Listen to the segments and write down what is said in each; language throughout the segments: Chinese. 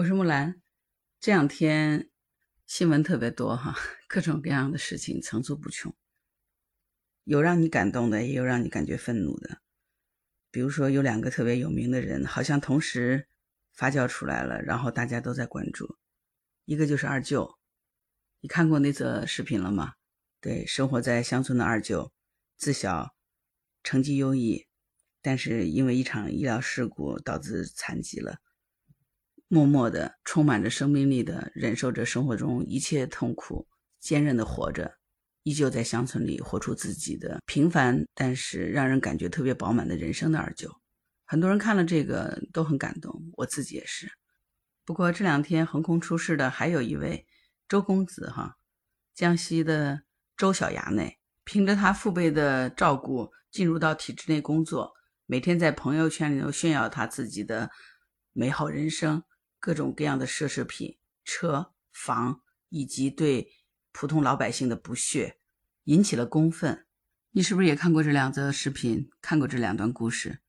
我是木兰。这两天新闻特别多哈，各种各样的事情层出不穷，有让你感动的，也有让你感觉愤怒的。比如说，有两个特别有名的人，好像同时发酵出来了，然后大家都在关注。一个就是二舅，你看过那则视频了吗？对，生活在乡村的二舅，自小成绩优异，但是因为一场医疗事故导致残疾了。默默的，充满着生命力的忍受着生活中一切痛苦，坚韧的活着，依旧在乡村里活出自己的平凡，但是让人感觉特别饱满的人生的二舅。很多人看了这个都很感动，我自己也是。不过这两天横空出世的还有一位周公子哈，江西的周小衙内，凭着他父辈的照顾，进入到体制内工作，每天在朋友圈里头炫耀他自己的美好人生。各种各样的奢侈品、车房，以及对普通老百姓的不屑，引起了公愤。你是不是也看过这两则视频？看过这两段故事？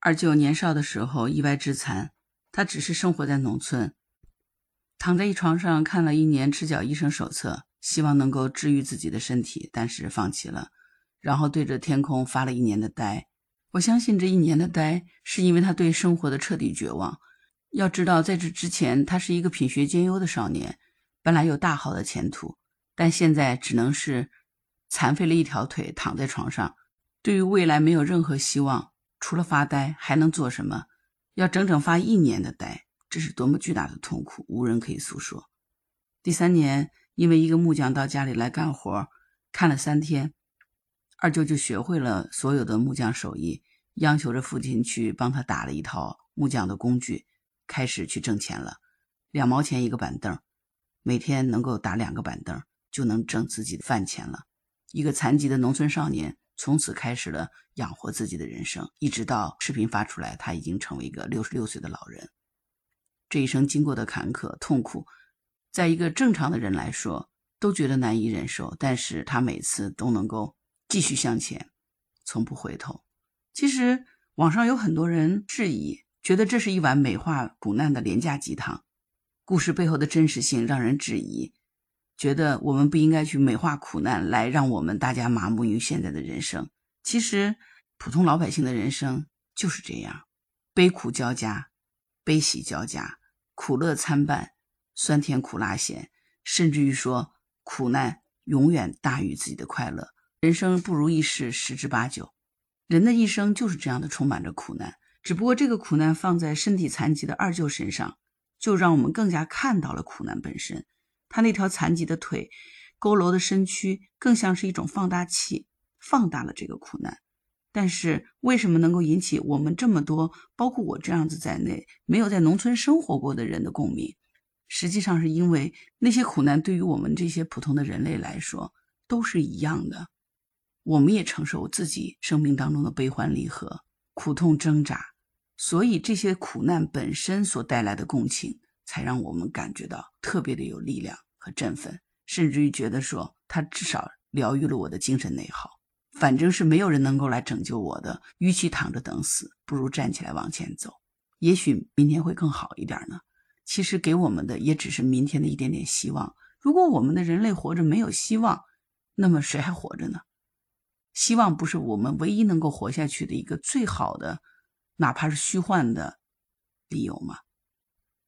二舅年少的时候意外致残，他只是生活在农村，躺在一床上看了一年赤脚医生手册，希望能够治愈自己的身体，但是放弃了，然后对着天空发了一年的呆。我相信这一年的呆，是因为他对生活的彻底绝望。要知道，在这之前，他是一个品学兼优的少年，本来有大好的前途，但现在只能是残废了一条腿，躺在床上，对于未来没有任何希望，除了发呆还能做什么？要整整发一年的呆，这是多么巨大的痛苦，无人可以诉说。第三年，因为一个木匠到家里来干活，看了三天，二舅就学会了所有的木匠手艺，央求着父亲去帮他打了一套木匠的工具。开始去挣钱了，两毛钱一个板凳，每天能够打两个板凳，就能挣自己的饭钱了。一个残疾的农村少年，从此开始了养活自己的人生，一直到视频发出来，他已经成为一个六十六岁的老人。这一生经过的坎坷痛苦，在一个正常的人来说，都觉得难以忍受，但是他每次都能够继续向前，从不回头。其实网上有很多人质疑。觉得这是一碗美化苦难的廉价鸡汤，故事背后的真实性让人质疑。觉得我们不应该去美化苦难，来让我们大家麻木于现在的人生。其实，普通老百姓的人生就是这样，悲苦交加，悲喜交加，苦乐参半，酸甜苦辣咸，甚至于说苦难永远大于自己的快乐。人生不如意事十之八九，人的一生就是这样的，充满着苦难。只不过这个苦难放在身体残疾的二舅身上，就让我们更加看到了苦难本身。他那条残疾的腿，佝偻的身躯，更像是一种放大器，放大了这个苦难。但是为什么能够引起我们这么多，包括我这样子在内，没有在农村生活过的人的共鸣？实际上是因为那些苦难对于我们这些普通的人类来说都是一样的，我们也承受自己生命当中的悲欢离合。苦痛挣扎，所以这些苦难本身所带来的共情，才让我们感觉到特别的有力量和振奋，甚至于觉得说，他至少疗愈了我的精神内耗。反正是没有人能够来拯救我的，与其躺着等死，不如站起来往前走。也许明天会更好一点呢。其实给我们的也只是明天的一点点希望。如果我们的人类活着没有希望，那么谁还活着呢？希望不是我们唯一能够活下去的一个最好的，哪怕是虚幻的理由吗？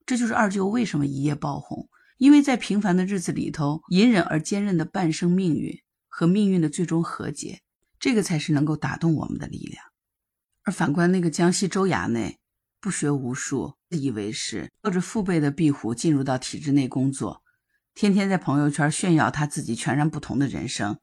这就是二舅为什么一夜爆红，因为在平凡的日子里头，隐忍而坚韧的半生命运和命运的最终和解，这个才是能够打动我们的力量。而反观那个江西州衙内，不学无术，自以为是，靠着父辈的庇护进入到体制内工作，天天在朋友圈炫耀他自己全然不同的人生。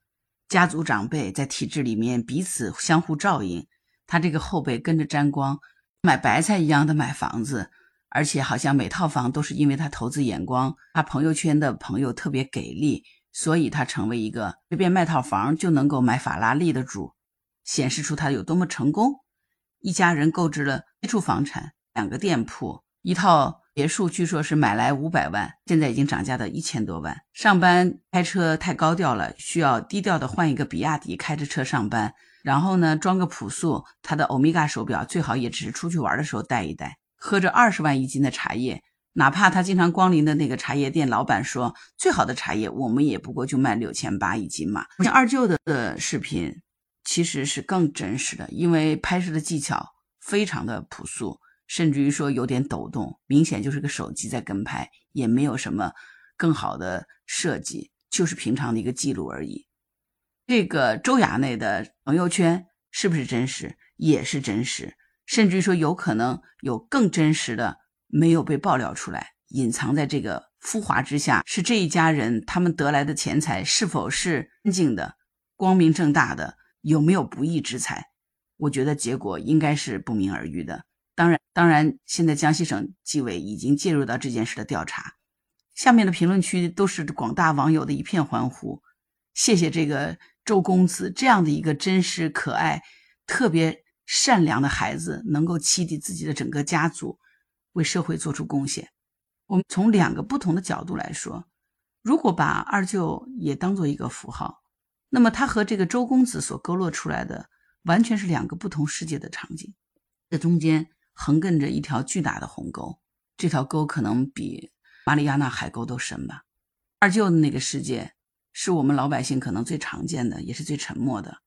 家族长辈在体制里面彼此相互照应，他这个后辈跟着沾光，买白菜一样的买房子，而且好像每套房都是因为他投资眼光，他朋友圈的朋友特别给力，所以他成为一个随便卖套房就能够买法拉利的主，显示出他有多么成功。一家人购置了一处房产，两个店铺，一套。别墅据说是买来五百万，现在已经涨价到一千多万。上班开车太高调了，需要低调的换一个比亚迪，开着车上班。然后呢，装个朴素，他的欧米伽手表最好也只是出去玩的时候戴一戴。喝着二十万一斤的茶叶，哪怕他经常光临的那个茶叶店老板说最好的茶叶，我们也不过就卖六千八一斤嘛。像二舅的视频其实是更真实的，因为拍摄的技巧非常的朴素，甚至于说有点抖动，明显就是个手机在跟拍，也没有什么更好的设计，就是平常的一个记录而已。这个周衙内的朋友圈是不是真实？也是真实，甚至于说有可能有更真实的。没有被爆料出来，隐藏在这个浮华之下，是这一家人他们得来的钱财是否是干净的、光明正大的，有没有不义之财？我觉得结果应该是不明而喻的。当然，当然，现在江西省纪委已经介入到这件事的调查。下面的评论区都是广大网友的一片欢呼，谢谢这个周公子这样的一个真实可爱、特别善良的孩子，能够启迪自己的整个家族。为社会做出贡献。我们从两个不同的角度来说，如果把二舅也当做一个符号，那么他和这个周公子所勾勒出来的完全是两个不同世界的场景。这中间横亘着一条巨大的鸿沟，这条沟可能比马里亚纳海沟都深吧。二舅的那个世界是我们老百姓可能最常见的，也是最沉默的。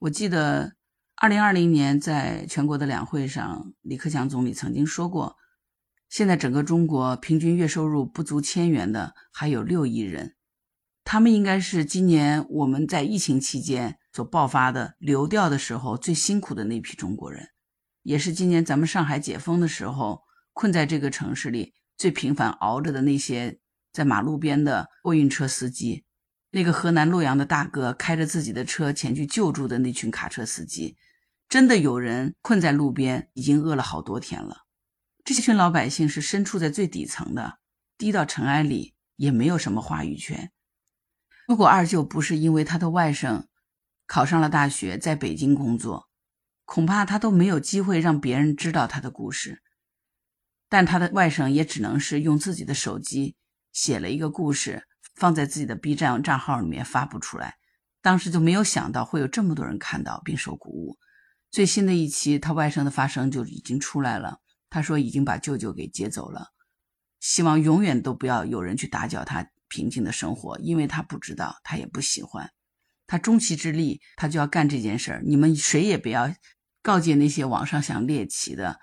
我记得二零二零年在全国的两会上，李克强总理曾经说过。现在整个中国平均月收入不足千元的还有六亿人，他们应该是今年我们在疫情期间所爆发的流调的时候最辛苦的那批中国人，也是今年咱们上海解封的时候困在这个城市里最频繁熬着的那些在马路边的货运车司机，那个河南洛阳的大哥开着自己的车前去救助的那群卡车司机，真的有人困在路边，已经饿了好多天了。这群老百姓是身处在最底层的，低到尘埃里，也没有什么话语权。如果二舅不是因为他的外甥考上了大学，在北京工作，恐怕他都没有机会让别人知道他的故事。但他的外甥也只能是用自己的手机写了一个故事，放在自己的 B 站账号里面发布出来。当时就没有想到会有这么多人看到并受鼓舞。最新的一期他外甥的发声就已经出来了。他说已经把舅舅给接走了，希望永远都不要有人去打搅他平静的生活，因为他不知道，他也不喜欢。他终其之力，他就要干这件事儿。你们谁也不要告诫那些网上想猎奇的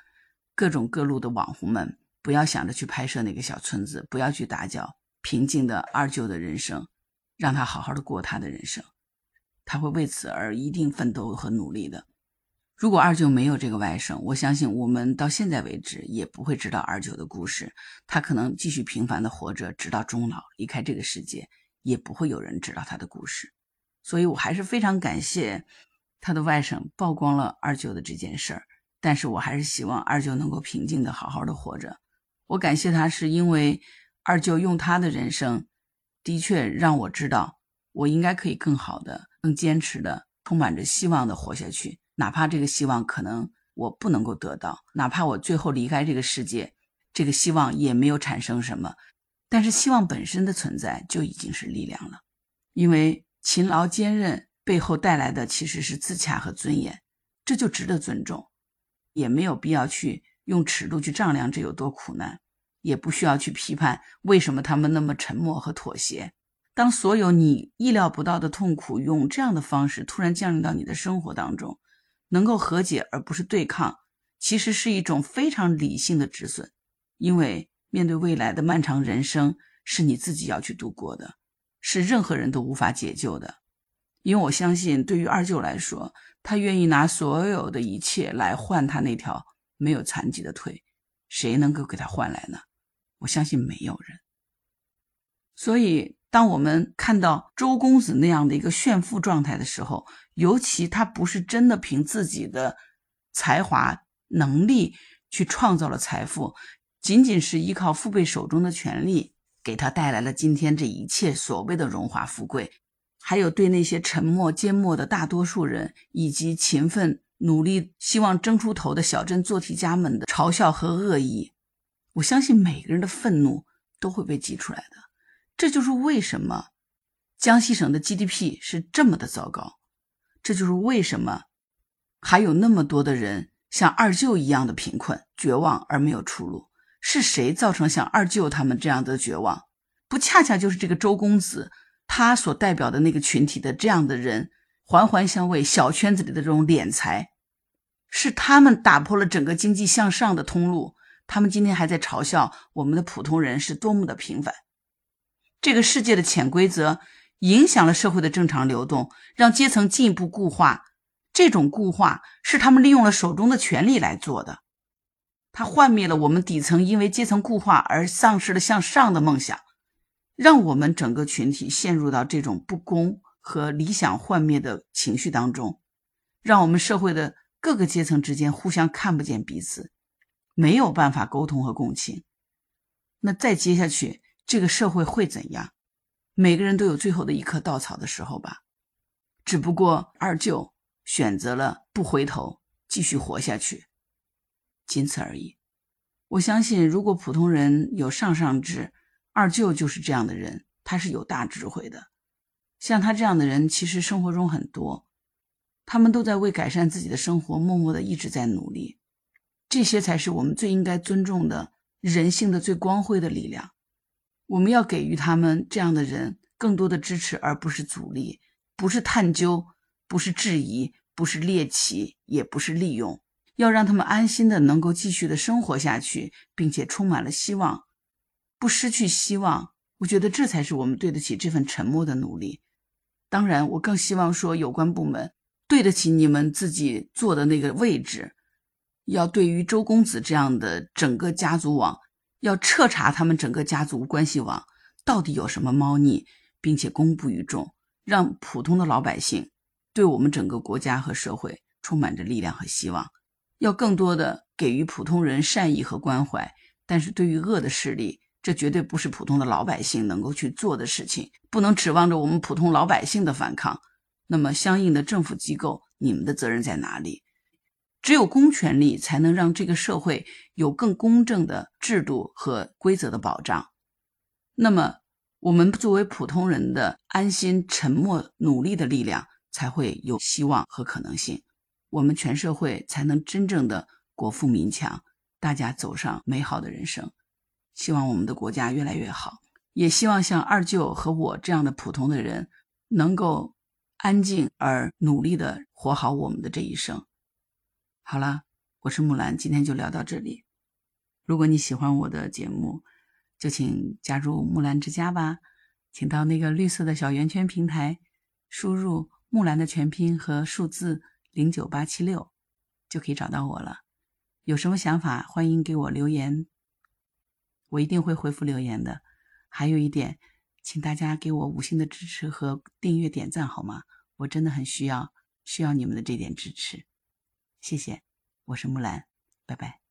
各种各路的网红们，不要想着去拍摄那个小村子，不要去打搅平静的二舅的人生，让他好好的过他的人生，他会为此而一定奋斗和努力的。如果二舅没有这个外甥，我相信我们到现在为止也不会知道二舅的故事。他可能继续平凡的活着，直到终老，离开这个世界，也不会有人知道他的故事。所以，我还是非常感谢他的外甥曝光了二舅的这件事儿。但是我还是希望二舅能够平静的好好的活着。我感谢他，是因为二舅用他的人生，的确让我知道，我应该可以更好的、更坚持的、充满着希望的活下去。哪怕这个希望可能我不能够得到，哪怕我最后离开这个世界，这个希望也没有产生什么，但是希望本身的存在就已经是力量了。因为勤劳坚韧背后带来的其实是自洽和尊严，这就值得尊重，也没有必要去用尺度去丈量这有多苦难，也不需要去批判为什么他们那么沉默和妥协。当所有你意料不到的痛苦用这样的方式突然降临到你的生活当中。能够和解而不是对抗，其实是一种非常理性的止损。因为面对未来的漫长人生，是你自己要去度过的，是任何人都无法解救的。因为我相信，对于二舅来说，他愿意拿所有的一切来换他那条没有残疾的腿，谁能够给他换来呢？我相信没有人。所以，当我们看到周公子那样的一个炫富状态的时候，尤其他不是真的凭自己的才华能力去创造了财富，仅仅是依靠父辈手中的权力给他带来了今天这一切所谓的荣华富贵，还有对那些沉默缄默的大多数人以及勤奋努力希望争出头的小镇做题家们的嘲笑和恶意，我相信每个人的愤怒都会被激出来的。这就是为什么江西省的 GDP 是这么的糟糕。这就是为什么还有那么多的人像二舅一样的贫困、绝望而没有出路，是谁造成像二舅他们这样的绝望？不恰恰就是这个周公子他所代表的那个群体的这样的人，环环相位，小圈子里的这种敛财，是他们打破了整个经济向上的通路。他们今天还在嘲笑我们的普通人是多么的平凡。这个世界的潜规则影响了社会的正常流动，让阶层进一步固化。这种固化是他们利用了手中的权力来做的。他幻灭了我们底层因为阶层固化而丧失了向上的梦想，让我们整个群体陷入到这种不公和理想幻灭的情绪当中，让我们社会的各个阶层之间互相看不见彼此，没有办法沟通和共情。那再接下去。这个社会会怎样？每个人都有最后的一棵稻草的时候吧。只不过二舅选择了不回头，继续活下去，仅此而已。我相信，如果普通人有上上智，二舅就是这样的人，他是有大智慧的。像他这样的人，其实生活中很多，他们都在为改善自己的生活，默默的一直在努力。这些才是我们最应该尊重的人性的最光辉的力量。我们要给予他们这样的人更多的支持，而不是阻力，不是探究，不是质疑，不是猎奇，也不是利用。要让他们安心的能够继续的生活下去，并且充满了希望，不失去希望。我觉得这才是我们对得起这份沉默的努力。当然，我更希望说有关部门对得起你们自己坐的那个位置，要对于周公子这样的整个家族网。要彻查他们整个家族关系网到底有什么猫腻，并且公布于众，让普通的老百姓对我们整个国家和社会充满着力量和希望。要更多的给予普通人善意和关怀，但是对于恶的势力，这绝对不是普通的老百姓能够去做的事情，不能指望着我们普通老百姓的反抗。那么，相应的政府机构，你们的责任在哪里？只有公权力才能让这个社会有更公正的制度和规则的保障。那么，我们作为普通人的安心、沉默、努力的力量才会有希望和可能性。我们全社会才能真正的国富民强，大家走上美好的人生。希望我们的国家越来越好，也希望像二舅和我这样的普通的人能够安静而努力的活好我们的这一生。好了，我是木兰，今天就聊到这里。如果你喜欢我的节目，就请加入木兰之家吧。请到那个绿色的小圆圈平台，输入木兰的全拼和数字零九八七六，就可以找到我了。有什么想法，欢迎给我留言，我一定会回复留言的。还有一点，请大家给我五星的支持和订阅点赞好吗？我真的很需要，需要你们的这点支持。谢谢，我是木兰，拜拜。